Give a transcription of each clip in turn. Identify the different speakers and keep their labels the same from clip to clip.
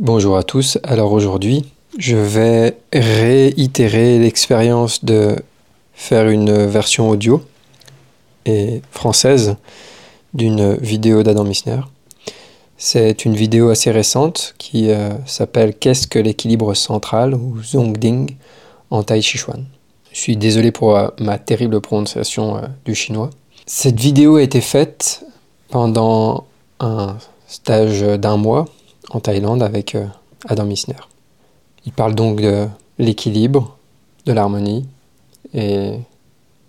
Speaker 1: Bonjour à tous, alors aujourd'hui je vais réitérer l'expérience de faire une version audio et française d'une vidéo d'Adam Missner. C'est une vidéo assez récente qui euh, s'appelle Qu'est-ce que l'équilibre central ou Zongding en Tai. Je suis désolé pour euh, ma terrible prononciation euh, du chinois. Cette vidéo a été faite pendant un stage d'un mois en Thaïlande avec Adam Missner. Il parle donc de l'équilibre, de l'harmonie et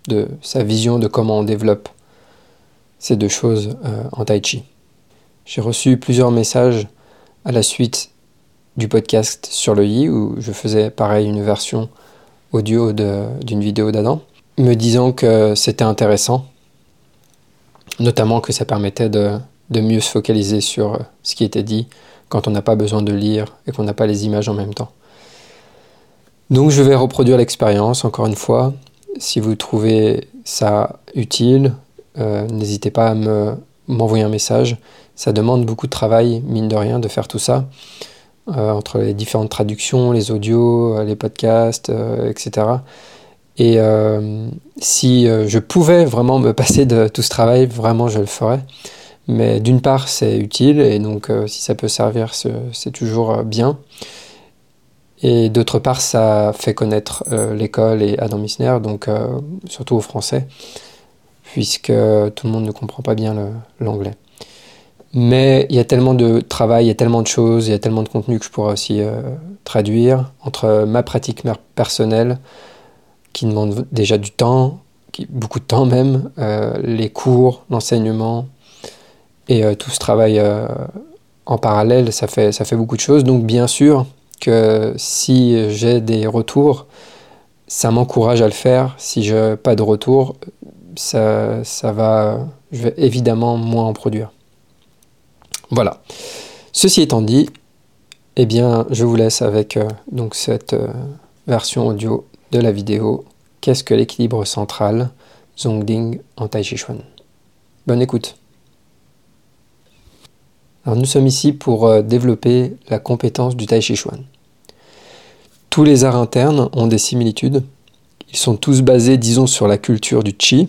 Speaker 1: de sa vision de comment on développe ces deux choses en Tai Chi. J'ai reçu plusieurs messages à la suite du podcast sur le Yi où je faisais pareil une version audio d'une vidéo d'Adam, me disant que c'était intéressant, notamment que ça permettait de, de, mieux se focaliser sur ce qui était dit quand on n'a pas besoin de lire et qu'on n'a pas les images en même temps. Donc je vais reproduire l'expérience encore une fois. Si vous trouvez ça utile, euh, n'hésitez pas à m'envoyer un message. Ça demande beaucoup de travail, mine de rien, de faire tout ça, euh, entre les différentes traductions, les audios, euh, les podcasts, etc. Et si je pouvais vraiment me passer de tout ce travail, vraiment je le ferais. Mais d'une part, c'est utile, et donc si ça peut servir, c'est toujours bien. Et d'autre part, ça fait connaître l'école et Adam Missner, donc surtout aux Français, puisque tout le monde ne comprend pas bien l'anglais. Mais il y a tellement de travail, il y a tellement de choses, il y a tellement de contenu que je pourrais aussi euh, traduire entre ma pratique personnelle qui demande déjà du temps, qui, beaucoup de temps même, euh, les cours, l'enseignement et euh, tout ce travail en parallèle, ça fait, beaucoup de choses. Donc bien sûr que si j'ai des retours, ça m'encourage à le faire. Si je pas de retour, ça, va, je vais évidemment moins en produire. Voilà. Ceci étant dit, eh bien, je vous laisse avec euh, donc cette euh, version audio de la vidéo. Qu'est-ce que l'équilibre central Zongding en Tai Chi Chuan? Bonne écoute. Nous sommes ici pour euh, développer la compétence du Tai Chi Chuan. Tous les arts internes ont des similitudes. Ils sont tous basés, disons, sur la culture du Qi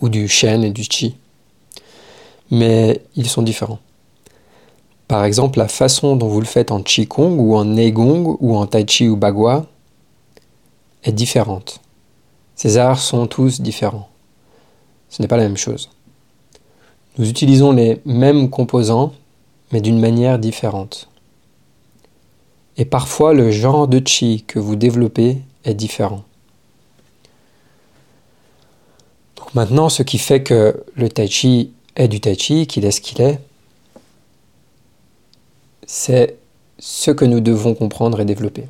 Speaker 1: ou du Shen et du Qi mais ils sont différents. Par exemple, la façon dont vous le faites en Qigong ou en Neigong ou en Tai Chi ou Bagua est différente. Ces arts sont tous différents. Ce n'est pas la même chose. Nous utilisons les mêmes composants, mais d'une manière différente. Et parfois, le genre de chi que vous développez est différent. Maintenant, ce qui fait que le tai chi est du tai chi, qu'il est ce qu'il est, c'est ce que nous devons comprendre et développer.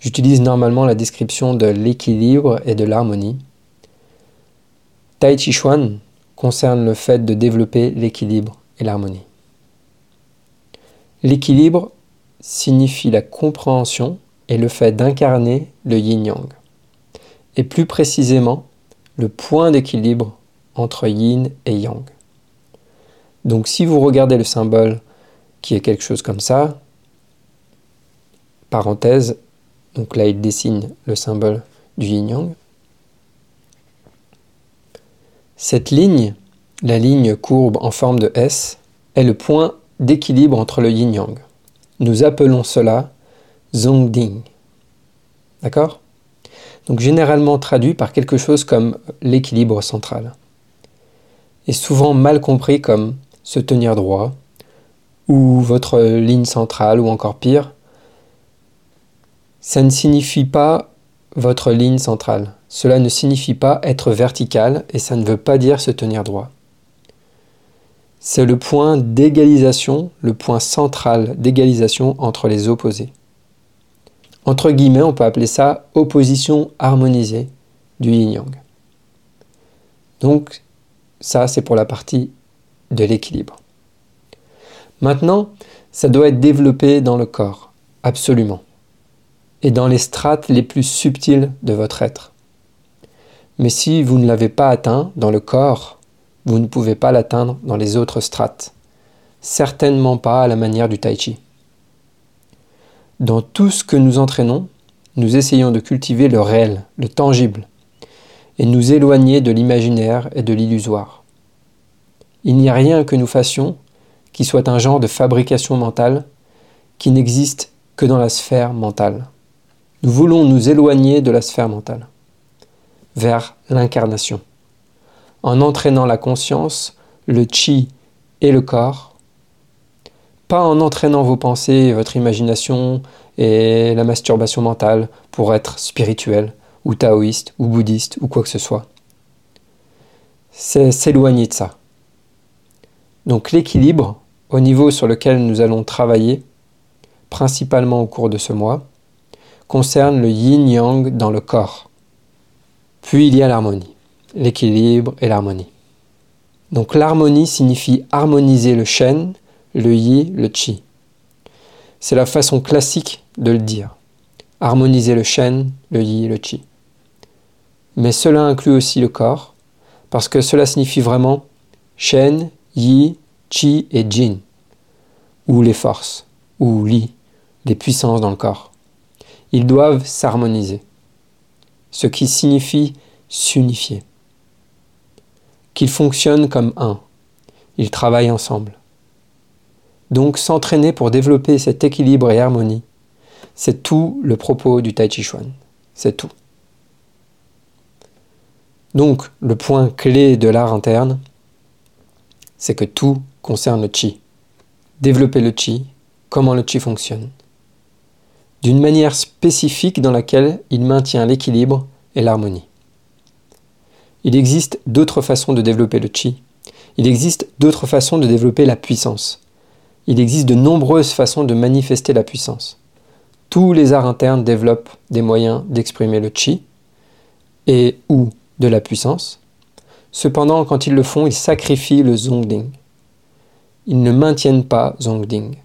Speaker 1: J'utilise normalement la description de l'équilibre et de l'harmonie. Tai Chi Chuan concerne le fait de développer l'équilibre et l'harmonie. L'équilibre signifie la compréhension et le fait d'incarner le yin-yang, et plus précisément le point d'équilibre entre yin et yang. Donc si vous regardez le symbole qui est quelque chose comme ça, parenthèse, donc là il dessine le symbole du yin-yang, cette ligne, la ligne courbe en forme de S, est le point d'équilibre entre le yin-yang. Nous appelons cela Zongding. D'accord? Donc généralement traduit par quelque chose comme l'équilibre central est souvent mal compris comme se tenir droit, ou votre ligne centrale, ou encore pire, ça ne signifie pas votre ligne centrale. Cela ne signifie pas être vertical et ça ne veut pas dire se tenir droit. c'est le point d'égalisation, le point central d'égalisation entre les opposés. Entre guillemets, on peut appeler ça opposition harmonisée du yin-yang. Donc, ça, c'est pour la partie de l'équilibre. Maintenant, ça doit être développé dans le corps, absolument, et dans les strates les plus subtiles de votre être. Mais si vous ne l'avez pas atteint dans le corps, vous ne pouvez pas l'atteindre dans les autres strates. Certainement pas à la manière du tai chi. Dans tout ce que nous entraînons, nous essayons de cultiver le réel, le tangible, et nous éloigner de l'imaginaire et de l'illusoire. Il n'y a rien que nous fassions qui soit un genre de fabrication mentale qui n'existe que dans la sphère mentale. Nous voulons nous éloigner de la sphère mentale, vers l'incarnation en entraînant la conscience, le chi et le corps, pas en entraînant vos pensées, votre imagination et la masturbation mentale pour être spirituel ou taoïste ou bouddhiste ou quoi que ce soit. C'est s'éloigner de ça. Donc l'équilibre, au niveau sur lequel nous allons travailler, principalement au cours de ce mois, concerne le yin-yang dans le corps. Puis il y a l'harmonie l'équilibre et l'harmonie. Donc l'harmonie signifie harmoniser le shen, le yi, le chi. C'est la façon classique de le dire. Harmoniser le shen, le yi, le chi. Mais cela inclut aussi le corps, parce que cela signifie vraiment shen, yi, chi et jin, ou les forces, ou li, les puissances dans le corps. Ils doivent s'harmoniser, ce qui signifie s'unifier qu'ils fonctionnent comme un. Ils travaillent ensemble. Donc s'entraîner pour développer cet équilibre et harmonie, c'est tout le propos du Tai Chi Chuan. C'est tout. Donc le point clé de l'art interne, c'est que tout concerne le chi. Développer le chi, comment le chi fonctionne. D'une manière spécifique dans laquelle il maintient l'équilibre et l'harmonie. Il existe d'autres façons de développer le chi. Il existe d'autres façons de développer la puissance. Il existe de nombreuses façons de manifester la puissance. Tous les arts internes développent des moyens d'exprimer le chi et ou de la puissance. Cependant, quand ils le font, ils sacrifient le zongding. Ils ne maintiennent pas zongding.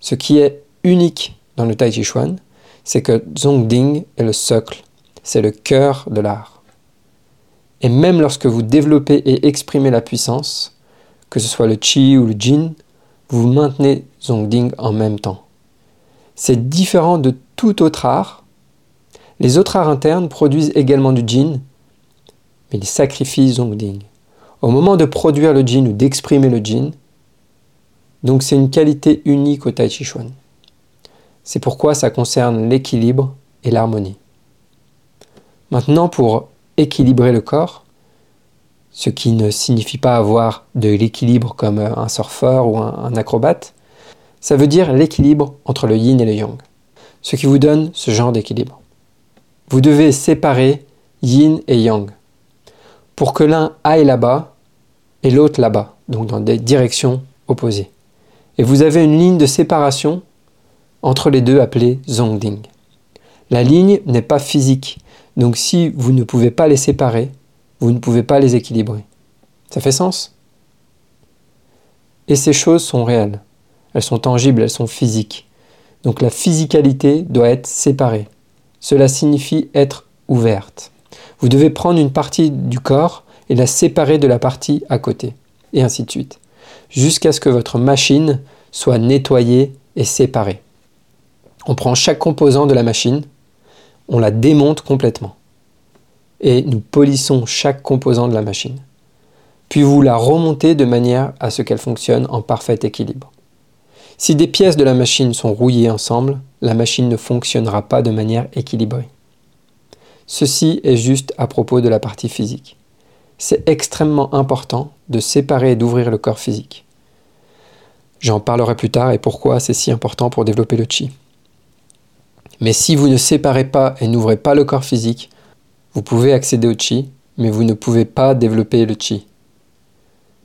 Speaker 1: Ce qui est unique dans le Tai Chi Chuan, c'est que zongding est le socle, c'est le cœur de l'art. Et même lorsque vous développez et exprimez la puissance, que ce soit le chi ou le jin, vous maintenez Zongding en même temps. C'est différent de tout autre art. Les autres arts internes produisent également du jin, mais ils sacrifient Zongding. Au moment de produire le jin ou d'exprimer le jin, donc c'est une qualité unique au Tai Chi Chuan. C'est pourquoi ça concerne l'équilibre et l'harmonie. Maintenant, pour équilibrer le corps, ce qui ne signifie pas avoir de l'équilibre comme un surfeur ou un, acrobate. Ça veut dire l'équilibre entre le yin et le yang, ce qui vous donne ce genre d'équilibre. Vous devez séparer yin et yang pour que l'un aille là-bas et l'autre là-bas, donc dans des directions opposées. Et vous avez une ligne de séparation entre les deux appelée zongding. La ligne n'est pas physique, donc si vous ne pouvez pas les séparer, vous ne pouvez pas les équilibrer. Ça fait sens? Et ces choses sont réelles. Elles sont tangibles, elles sont physiques. Donc la physicalité doit être séparée. Cela signifie être ouverte. Vous devez prendre une partie du corps et la séparer de la partie à côté, et ainsi de suite, jusqu'à ce que votre machine soit nettoyée et séparée. On prend chaque composant de la machine, on la démonte complètement. Et nous polissons chaque composant de la machine. Puis vous la remontez de manière à ce qu'elle fonctionne en parfait équilibre. Si des pièces de la machine sont rouillées ensemble, la machine ne fonctionnera pas de manière équilibrée. Ceci est juste à propos de la partie physique. C'est extrêmement important de séparer et d'ouvrir le corps physique. J'en parlerai plus tard et pourquoi c'est si important pour développer le chi. Mais si vous ne séparez pas et n'ouvrez pas le corps physique, vous pouvez accéder au chi, mais vous ne pouvez pas développer le chi.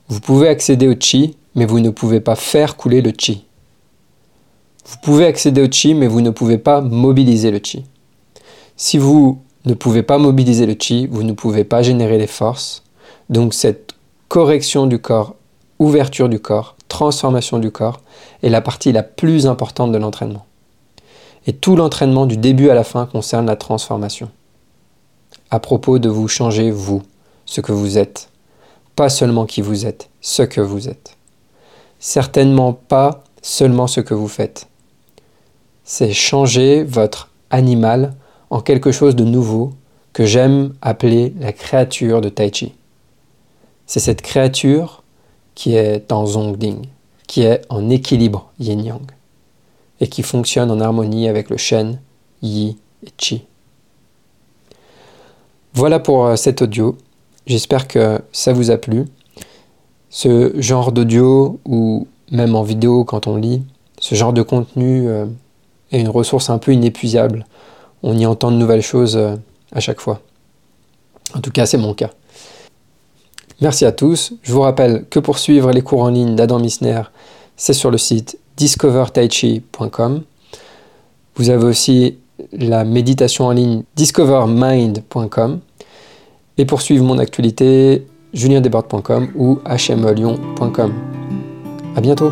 Speaker 1: Vous pouvez accéder au chi, mais vous ne pouvez pas faire couler le chi. Vous pouvez accéder au chi, mais vous ne pouvez pas mobiliser le chi. Si vous ne pouvez pas mobiliser le chi, vous ne pouvez pas générer les forces. Donc cette correction du corps, ouverture du corps, transformation du corps est la partie la plus importante de l'entraînement. Et tout l'entraînement du début à la fin concerne la transformation. À propos de vous changer vous, ce que vous êtes. Pas seulement qui vous êtes, ce que vous êtes. Certainement pas seulement ce que vous faites. C'est changer votre animal en quelque chose de nouveau que j'aime appeler la créature de Tai Chi. C'est cette créature qui est en Zongding, qui est en équilibre yin-yang, et qui fonctionne en harmonie avec le Shen, Yi et Chi. Voilà pour euh, cet audio. J'espère que ça vous a plu. Ce genre d'audio, ou même en vidéo quand on lit, ce genre de contenu euh, est une ressource un peu inépuisable on y entend de nouvelles choses euh, à chaque fois. En tout cas, c'est mon cas. Merci à tous. Je vous rappelle que pour suivre les cours en ligne d'Adam Missner, c'est sur le site discovertaichi.com. Vous avez aussi la méditation en ligne discovermind.com. Et pour suivre mon actualité, juliendesbordes.com ou hmlyon.com. À bientôt!